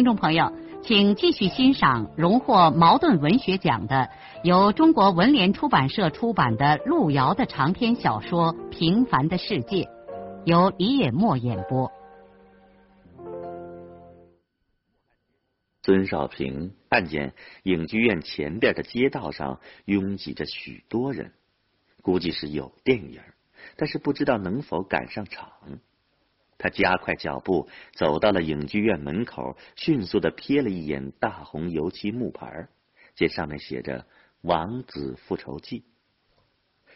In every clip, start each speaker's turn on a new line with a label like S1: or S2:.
S1: 听众朋友，请继续欣赏荣获茅盾文学奖的、由中国文联出版社出版的路遥的长篇小说《平凡的世界》，由李野墨演播。
S2: 孙少平看见影剧院前边的街道上拥挤着许多人，估计是有电影，但是不知道能否赶上场。他加快脚步走到了影剧院门口，迅速的瞥了一眼大红油漆木牌，见上面写着《王子复仇记》，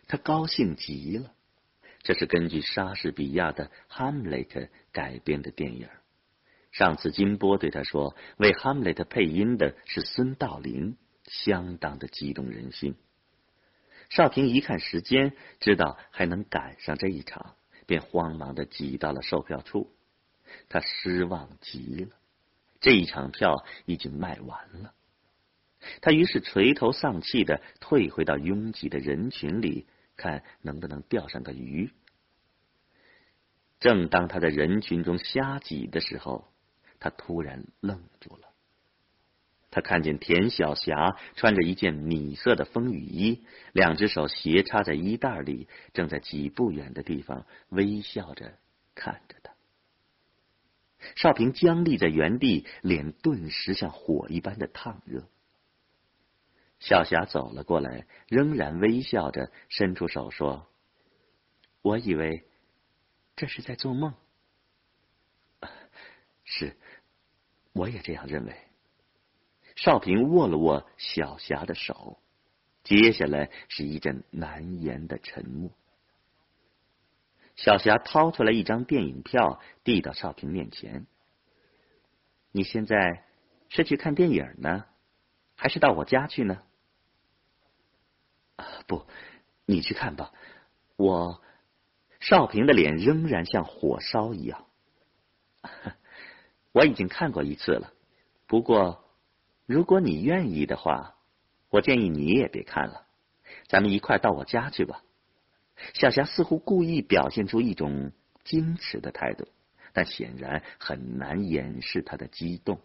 S2: 他高兴极了。这是根据莎士比亚的《哈姆雷特》改编的电影。上次金波对他说，为《哈姆雷特》配音的是孙道临，相当的激动人心。少平一看时间，知道还能赶上这一场。便慌忙的挤到了售票处，他失望极了，这一场票已经卖完了。他于是垂头丧气的退回到拥挤的人群里，看能不能钓上个鱼。正当他在人群中瞎挤的时候，他突然愣住了。他看见田小霞穿着一件米色的风雨衣，两只手斜插在衣袋里，正在几步远的地方微笑着看着他。少平僵立在原地，脸顿时像火一般的烫热。小霞走了过来，仍然微笑着，伸出手说：“我以为这是在做梦。”是，我也这样认为。少平握了握小霞的手，接下来是一阵难言的沉默。小霞掏出来一张电影票，递到少平面前：“你现在是去看电影呢，还是到我家去呢？”“啊不，你去看吧。”我少平的脸仍然像火烧一样。我已经看过一次了，不过。如果你愿意的话，我建议你也别看了，咱们一块到我家去吧。小霞似乎故意表现出一种矜持的态度，但显然很难掩饰她的激动。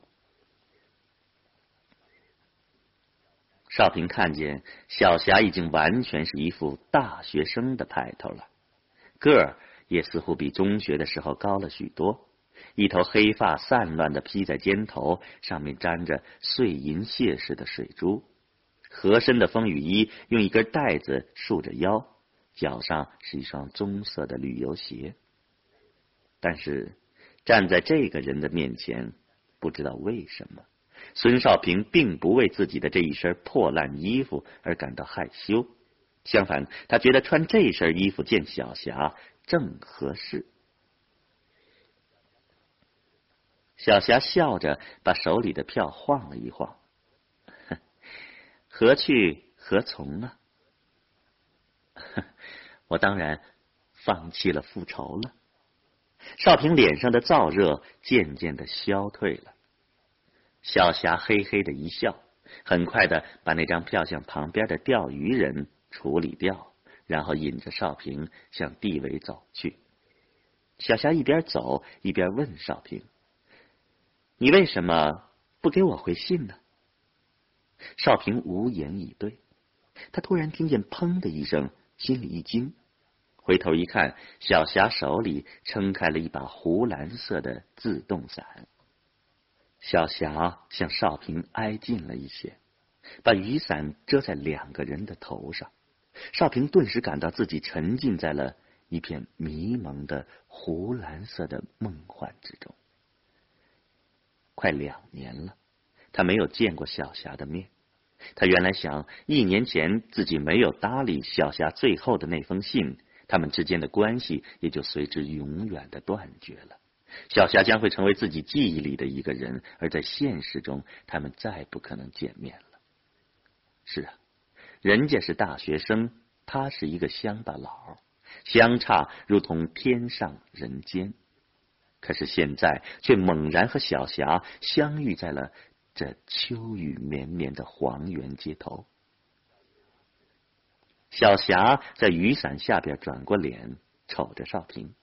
S2: 少平看见小霞已经完全是一副大学生的派头了，个儿也似乎比中学的时候高了许多。一头黑发散乱的披在肩头，上面沾着碎银屑似的水珠。合身的风雨衣用一根带子束着腰，脚上是一双棕色的旅游鞋。但是站在这个人的面前，不知道为什么，孙少平并不为自己的这一身破烂衣服而感到害羞，相反，他觉得穿这身衣服见小霞正合适。小霞笑着把手里的票晃了一晃，何去何从呢？我当然放弃了复仇了。少平脸上的燥热渐渐的消退了。小霞嘿嘿的一笑，很快的把那张票向旁边的钓鱼人处理掉，然后引着少平向地尾走去。小霞一边走一边问少平。你为什么不给我回信呢？少平无言以对。他突然听见“砰”的一声，心里一惊，回头一看，小霞手里撑开了一把湖蓝色的自动伞。小霞向少平挨近了一些，把雨伞遮在两个人的头上。少平顿时感到自己沉浸在了一片迷蒙的湖蓝色的梦幻之中。快两年了，他没有见过小霞的面。他原来想，一年前自己没有搭理小霞最后的那封信，他们之间的关系也就随之永远的断绝了。小霞将会成为自己记忆里的一个人，而在现实中，他们再不可能见面了。是啊，人家是大学生，他是一个乡巴佬，相差如同天上人间。可是现在却猛然和小霞相遇在了这秋雨绵绵的黄原街头。小霞在雨伞下边转过脸，瞅着少平：“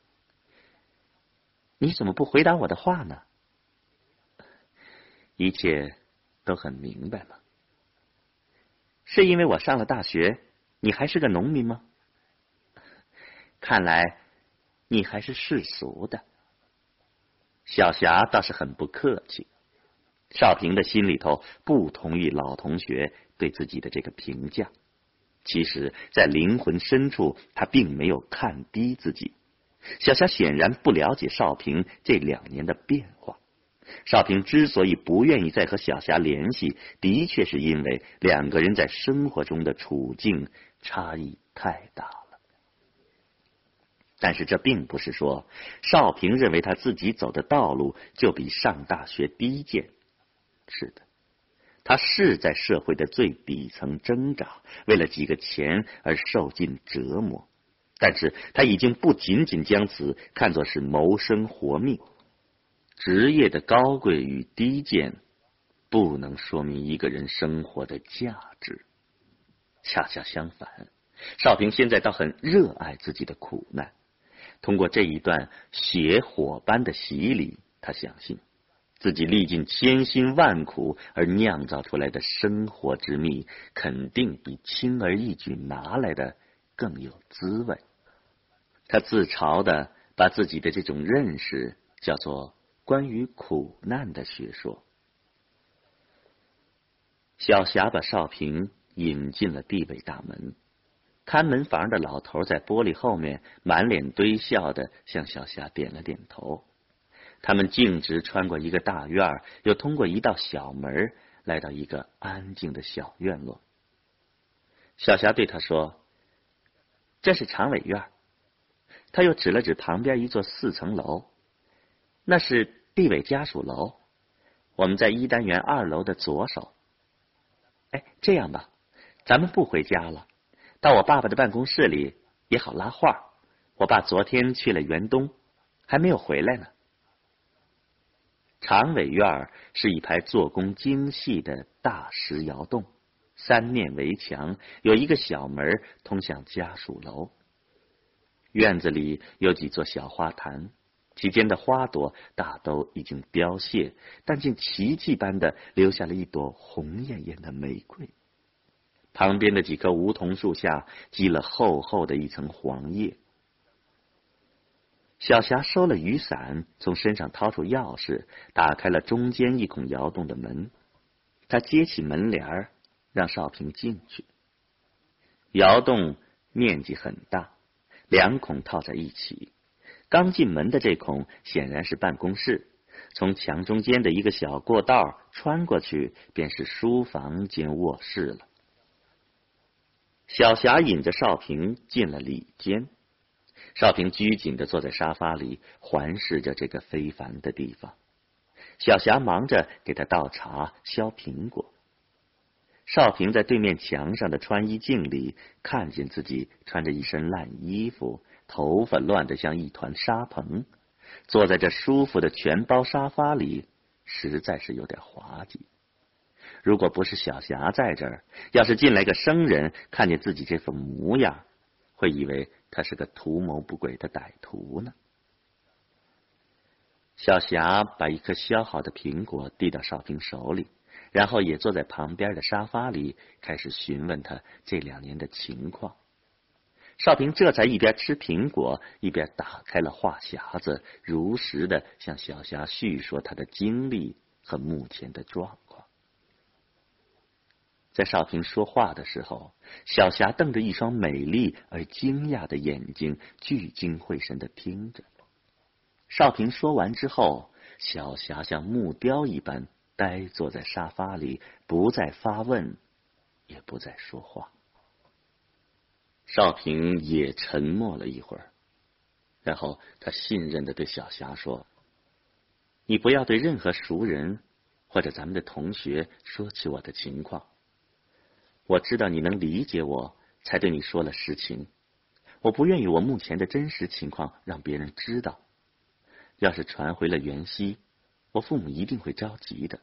S2: 你怎么不回答我的话呢？一切都很明白吗？是因为我上了大学，你还是个农民吗？看来你还是世俗的。”小霞倒是很不客气。少平的心里头不同意老同学对自己的这个评价。其实，在灵魂深处，他并没有看低自己。小霞显然不了解少平这两年的变化。少平之所以不愿意再和小霞联系，的确是因为两个人在生活中的处境差异太大。但是这并不是说少平认为他自己走的道路就比上大学低贱。是的，他是在社会的最底层挣扎，为了几个钱而受尽折磨。但是他已经不仅仅将此看作是谋生活命。职业的高贵与低贱，不能说明一个人生活的价值。恰恰相反，少平现在倒很热爱自己的苦难。通过这一段血火般的洗礼，他相信自己历尽千辛万苦而酿造出来的生活之蜜，肯定比轻而易举拿来的更有滋味。他自嘲的把自己的这种认识叫做关于苦难的学说。小霞把少平引进了地北大门。看门房的老头在玻璃后面满脸堆笑的向小霞点了点头。他们径直穿过一个大院，又通过一道小门，来到一个安静的小院落。小霞对他说：“这是常委院。”他又指了指旁边一座四层楼，那是地委家属楼。我们在一单元二楼的左手。哎，这样吧，咱们不回家了。到我爸爸的办公室里也好拉画。我爸昨天去了园东，还没有回来呢。常委院是一排做工精细的大石窑洞，三面围墙，有一个小门通向家属楼。院子里有几座小花坛，其间的花朵大都已经凋谢，但竟奇迹般的留下了一朵红艳艳的玫瑰。旁边的几棵梧桐树下积了厚厚的一层黄叶。小霞收了雨伞，从身上掏出钥匙，打开了中间一孔窑洞的门。他揭起门帘让少平进去。窑洞面积很大，两孔套在一起。刚进门的这孔显然是办公室，从墙中间的一个小过道穿过去，便是书房兼卧室了。小霞引着少平进了里间，少平拘谨的坐在沙发里，环视着这个非凡的地方。小霞忙着给他倒茶、削苹果。少平在对面墙上的穿衣镜里看见自己穿着一身烂衣服，头发乱得像一团沙蓬，坐在这舒服的全包沙发里，实在是有点滑稽。如果不是小霞在这儿，要是进来个生人，看见自己这副模样，会以为他是个图谋不轨的歹徒呢。小霞把一颗削好的苹果递到少平手里，然后也坐在旁边的沙发里，开始询问他这两年的情况。少平这才一边吃苹果，一边打开了话匣子，如实的向小霞叙说他的经历和目前的状。在少平说话的时候，小霞瞪着一双美丽而惊讶的眼睛，聚精会神的听着。少平说完之后，小霞像木雕一般呆坐在沙发里，不再发问，也不再说话。少平也沉默了一会儿，然后他信任的对小霞说：“你不要对任何熟人或者咱们的同学说起我的情况。我知道你能理解我，才对你说了实情。我不愿意我目前的真实情况让别人知道。要是传回了袁熙，我父母一定会着急的。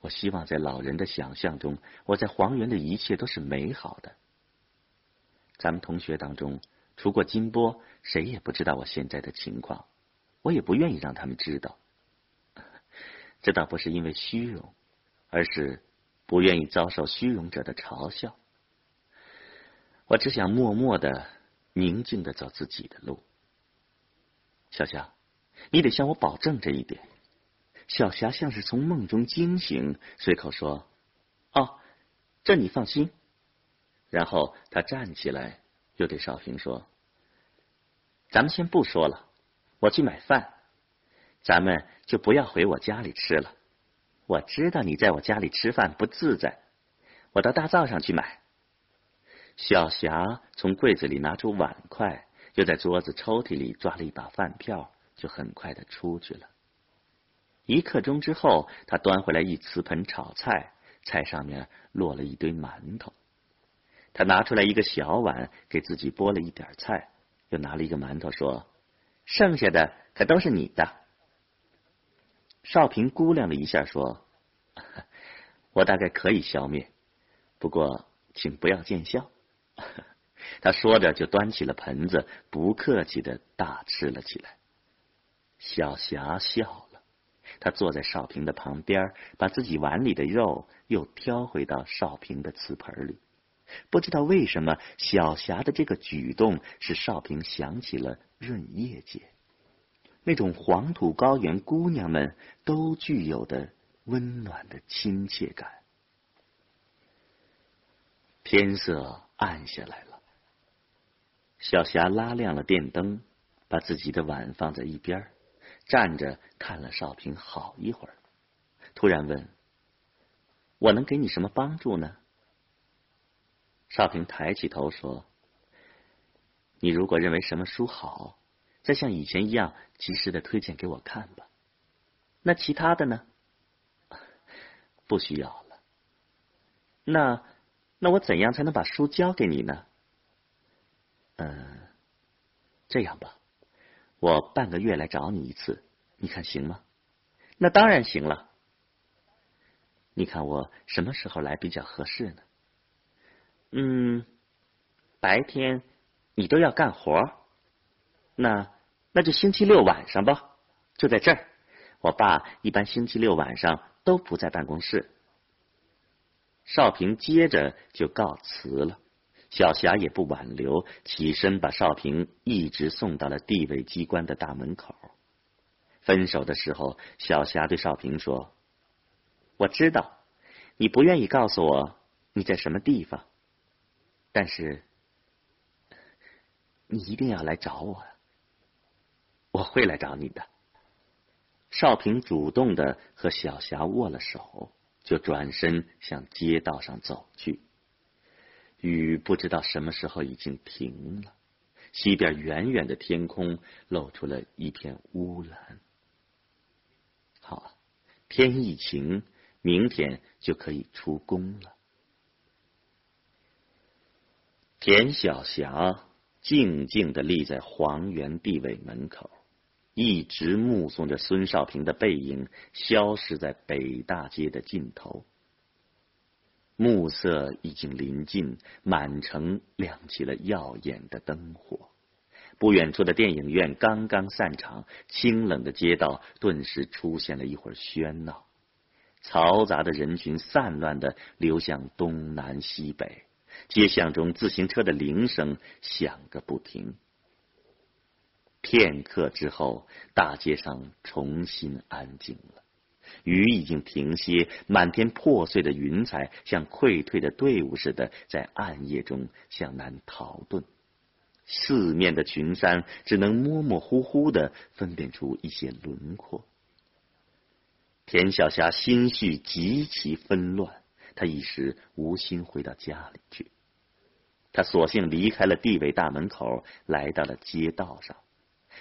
S2: 我希望在老人的想象中，我在黄原的一切都是美好的。咱们同学当中，除过金波，谁也不知道我现在的情况。我也不愿意让他们知道。这倒不是因为虚荣，而是不愿意遭受虚荣者的嘲笑。我只想默默的、宁静的走自己的路。小霞，你得向我保证这一点。小霞像是从梦中惊醒，随口说：“哦，这你放心。”然后他站起来，又对少平说：“咱们先不说了，我去买饭，咱们就不要回我家里吃了。我知道你在我家里吃饭不自在，我到大灶上去买。”小霞从柜子里拿出碗筷，又在桌子抽屉里抓了一把饭票，就很快的出去了。一刻钟之后，他端回来一瓷盆炒菜，菜上面落了一堆馒头。他拿出来一个小碗，给自己拨了一点菜，又拿了一个馒头，说：“剩下的可都是你的。”少平估量了一下，说：“ 我大概可以消灭，不过请不要见笑。”他说着，就端起了盆子，不客气的大吃了起来。小霞笑。他坐在少平的旁边，把自己碗里的肉又挑回到少平的瓷盆里。不知道为什么，小霞的这个举动使少平想起了润叶姐，那种黄土高原姑娘们都具有的温暖的亲切感。天色暗下来了，小霞拉亮了电灯，把自己的碗放在一边。站着看了少平好一会儿，突然问：“我能给你什么帮助呢？”少平抬起头说：“你如果认为什么书好，再像以前一样及时的推荐给我看吧。那其他的呢？不需要了。那那我怎样才能把书交给你呢？嗯，这样吧。”我半个月来找你一次，你看行吗？那当然行了。你看我什么时候来比较合适呢？嗯，白天你都要干活，那那就星期六晚上吧，就在这儿。我爸一般星期六晚上都不在办公室。少平接着就告辞了。小霞也不挽留，起身把少平一直送到了地委机关的大门口。分手的时候，小霞对少平说：“我知道你不愿意告诉我你在什么地方，但是你一定要来找我，我会来找你的。”少平主动的和小霞握了手，就转身向街道上走去。雨不知道什么时候已经停了，西边远远的天空露出了一片乌蓝。好，天一晴，明天就可以出宫了。田小霞静静的立在黄原地委门口，一直目送着孙少平的背影消失在北大街的尽头。暮色已经临近，满城亮起了耀眼的灯火。不远处的电影院刚刚散场，清冷的街道顿时出现了一会儿喧闹，嘈杂的人群散乱的流向东南西北，街巷中自行车的铃声响个不停。片刻之后，大街上重新安静了。雨已经停歇，满天破碎的云彩像溃退的队伍似的，在暗夜中向南逃遁。四面的群山只能模模糊糊的分辨出一些轮廓。田小霞心绪极其纷乱，她一时无心回到家里去。她索性离开了地委大门口，来到了街道上。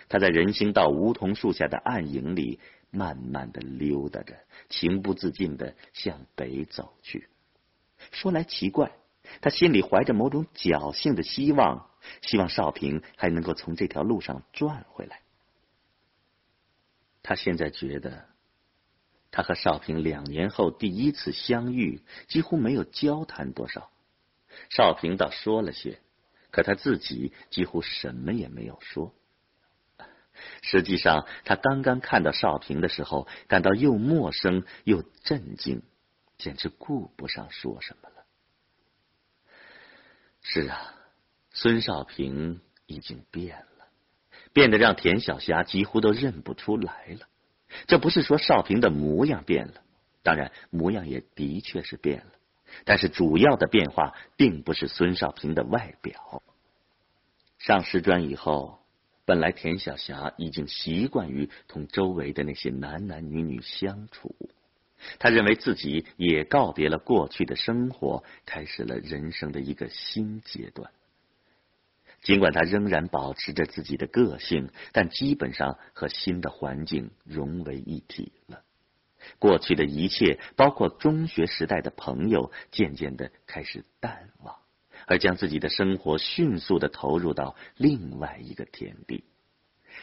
S2: 他在人行道梧桐树下的暗影里。慢慢的溜达着，情不自禁的向北走去。说来奇怪，他心里怀着某种侥幸的希望，希望少平还能够从这条路上转回来。他现在觉得，他和少平两年后第一次相遇，几乎没有交谈多少。少平倒说了些，可他自己几乎什么也没有说。实际上，他刚刚看到少平的时候，感到又陌生又震惊，简直顾不上说什么了。是啊，孙少平已经变了，变得让田小霞几乎都认不出来了。这不是说少平的模样变了，当然模样也的确是变了，但是主要的变化并不是孙少平的外表。上师专以后。本来田小霞已经习惯于同周围的那些男男女女相处，他认为自己也告别了过去的生活，开始了人生的一个新阶段。尽管他仍然保持着自己的个性，但基本上和新的环境融为一体了。过去的一切，包括中学时代的朋友，渐渐的开始淡忘。而将自己的生活迅速的投入到另外一个天地。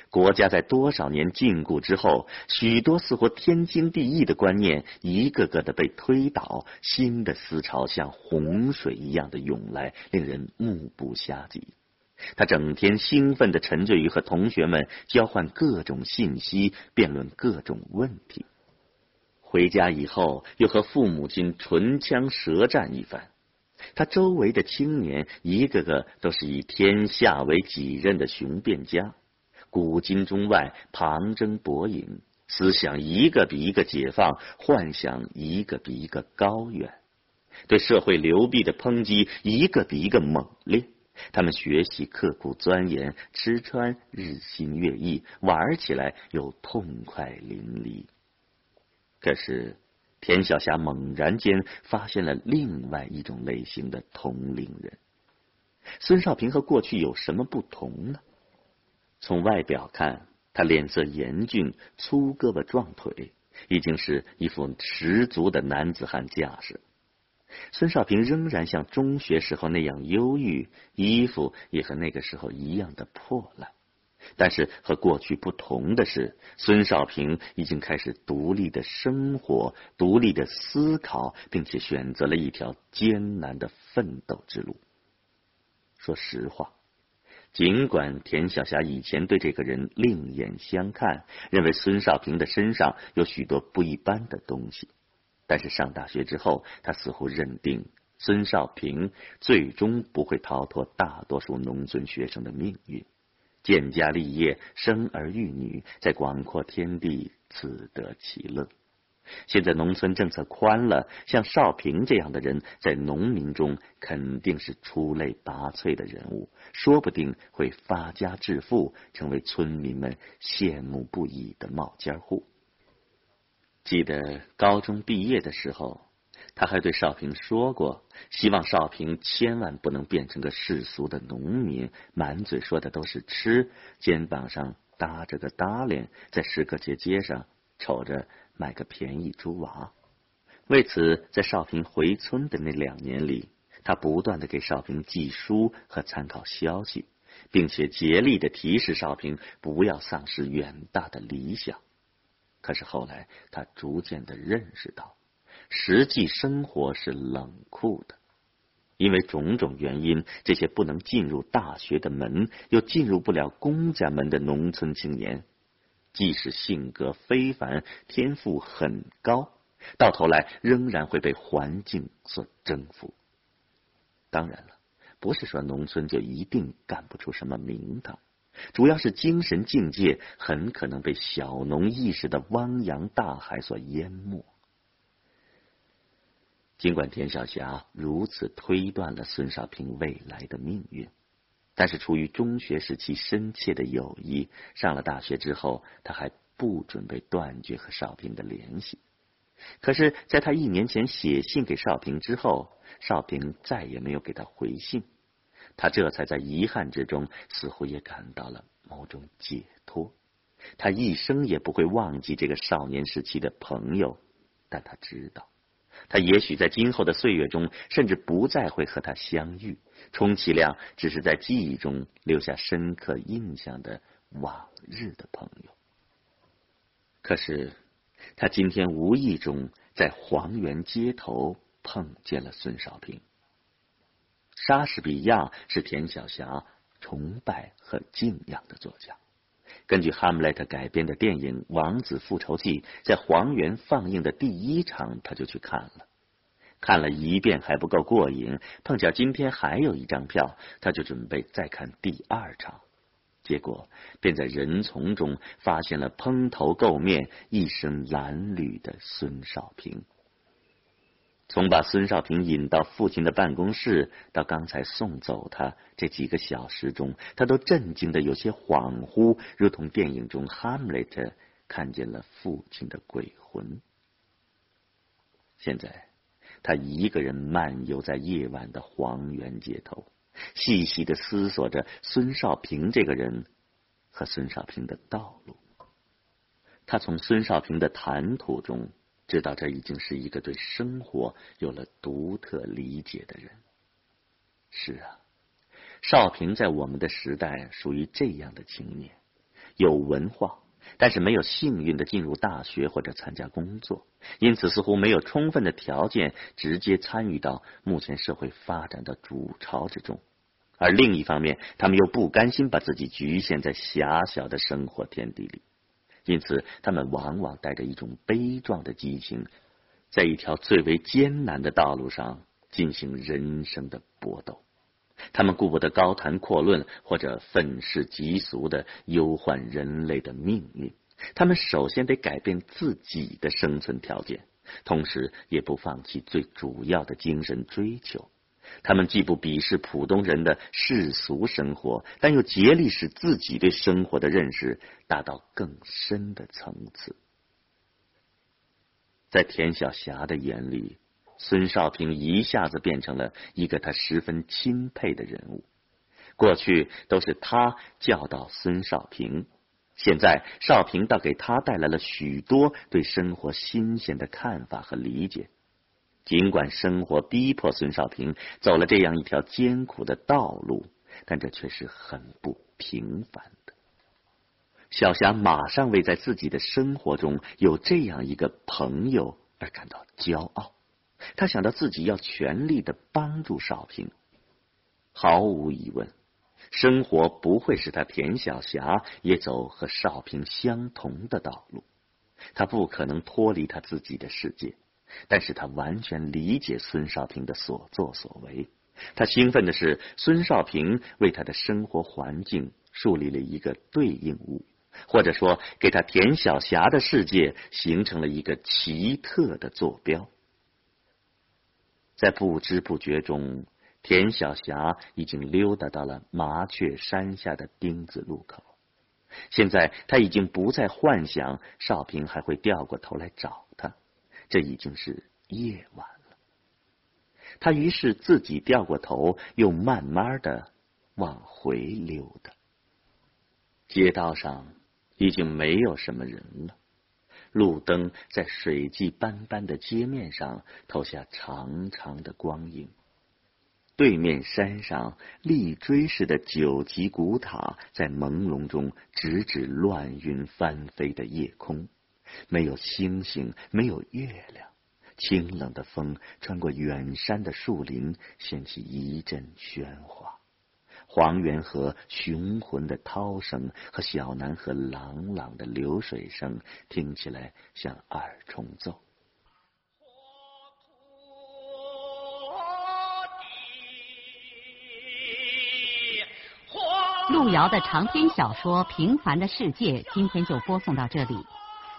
S2: 国家在多少年禁锢之后，许多似乎天经地义的观念，一个个的被推倒，新的思潮像洪水一样的涌来，令人目不暇接。他整天兴奋的沉醉于和同学们交换各种信息，辩论各种问题。回家以后，又和父母亲唇枪舌战一番。他周围的青年一个个都是以天下为己任的雄辩家，古今中外旁征博引，思想一个比一个解放，幻想一个比一个高远，对社会流弊的抨击一个比一个猛烈。他们学习刻苦钻研，吃穿日新月异，玩起来又痛快淋漓。可是。田小霞猛然间发现了另外一种类型的同龄人。孙少平和过去有什么不同呢？从外表看，他脸色严峻，粗胳膊壮腿，已经是一副十足的男子汉架势。孙少平仍然像中学时候那样忧郁，衣服也和那个时候一样的破烂。但是和过去不同的是，孙少平已经开始独立的生活、独立的思考，并且选择了一条艰难的奋斗之路。说实话，尽管田晓霞以前对这个人另眼相看，认为孙少平的身上有许多不一般的东西，但是上大学之后，他似乎认定孙少平最终不会逃脱大多数农村学生的命运。建家立业，生儿育女，在广阔天地自得其乐。现在农村政策宽了，像少平这样的人，在农民中肯定是出类拔萃的人物，说不定会发家致富，成为村民们羡慕不已的冒尖户。记得高中毕业的时候。他还对少平说过，希望少平千万不能变成个世俗的农民，满嘴说的都是吃，肩膀上搭着个搭链，在石刻街街上瞅着买个便宜猪娃。为此，在少平回村的那两年里，他不断的给少平寄书和参考消息，并且竭力的提示少平不要丧失远大的理想。可是后来，他逐渐的认识到。实际生活是冷酷的，因为种种原因，这些不能进入大学的门，又进入不了公家门的农村青年，即使性格非凡、天赋很高，到头来仍然会被环境所征服。当然了，不是说农村就一定干不出什么名堂，主要是精神境界很可能被小农意识的汪洋大海所淹没。尽管田小霞如此推断了孙少平未来的命运，但是出于中学时期深切的友谊，上了大学之后，他还不准备断绝和少平的联系。可是，在他一年前写信给少平之后，少平再也没有给他回信，他这才在遗憾之中，似乎也感到了某种解脱。他一生也不会忘记这个少年时期的朋友，但他知道，他也许在今后的岁月中，甚至不再会和他相遇，充其量只是在记忆中留下深刻印象的往日的朋友。可是，他今天无意中在黄原街头碰见了孙少平。莎士比亚是田晓霞崇拜和敬仰的作家。根据哈姆雷特改编的电影《王子复仇记》在黄原放映的第一场，他就去看了。看了一遍还不够过瘾，碰巧今天还有一张票，他就准备再看第二场。结果便在人丛中发现了蓬头垢面、一身褴褛的孙少平。从把孙少平引到父亲的办公室，到刚才送走他这几个小时中，他都震惊的有些恍惚，如同电影中哈姆雷特看见了父亲的鬼魂。现在，他一个人漫游在夜晚的黄原街头，细细的思索着孙少平这个人和孙少平的道路。他从孙少平的谈吐中。知道这已经是一个对生活有了独特理解的人。是啊，少平在我们的时代属于这样的青年，有文化，但是没有幸运的进入大学或者参加工作，因此似乎没有充分的条件直接参与到目前社会发展的主潮之中。而另一方面，他们又不甘心把自己局限在狭小的生活天地里。因此，他们往往带着一种悲壮的激情，在一条最为艰难的道路上进行人生的搏斗。他们顾不得高谈阔论，或者愤世嫉俗的忧患人类的命运。他们首先得改变自己的生存条件，同时也不放弃最主要的精神追求。他们既不鄙视普通人的世俗生活，但又竭力使自己对生活的认识达到更深的层次。在田晓霞的眼里，孙少平一下子变成了一个他十分钦佩的人物。过去都是他教导孙少平，现在少平倒给他带来了许多对生活新鲜的看法和理解。尽管生活逼迫孙少平走了这样一条艰苦的道路，但这却是很不平凡的。小霞马上为在自己的生活中有这样一个朋友而感到骄傲。他想到自己要全力的帮助少平。毫无疑问，生活不会使他田小霞也走和少平相同的道路。他不可能脱离他自己的世界。但是他完全理解孙少平的所作所为。他兴奋的是，孙少平为他的生活环境树立了一个对应物，或者说，给他田晓霞的世界形成了一个奇特的坐标。在不知不觉中，田晓霞已经溜达到了麻雀山下的丁字路口。现在他已经不再幻想少平还会掉过头来找他。这已经是夜晚了，他于是自己掉过头，又慢慢的往回溜达。街道上已经没有什么人了，路灯在水迹斑斑的街面上投下长长的光影。对面山上立锥似的九级古塔在朦胧中直指乱云翻飞的夜空。没有星星，没有月亮，清冷的风穿过远山的树林，掀起一阵喧哗。黄源河雄浑的涛声和小南河朗朗的流水声，听起来像二重奏。
S1: 路遥的长篇小说《平凡的世界》，今天就播送到这里。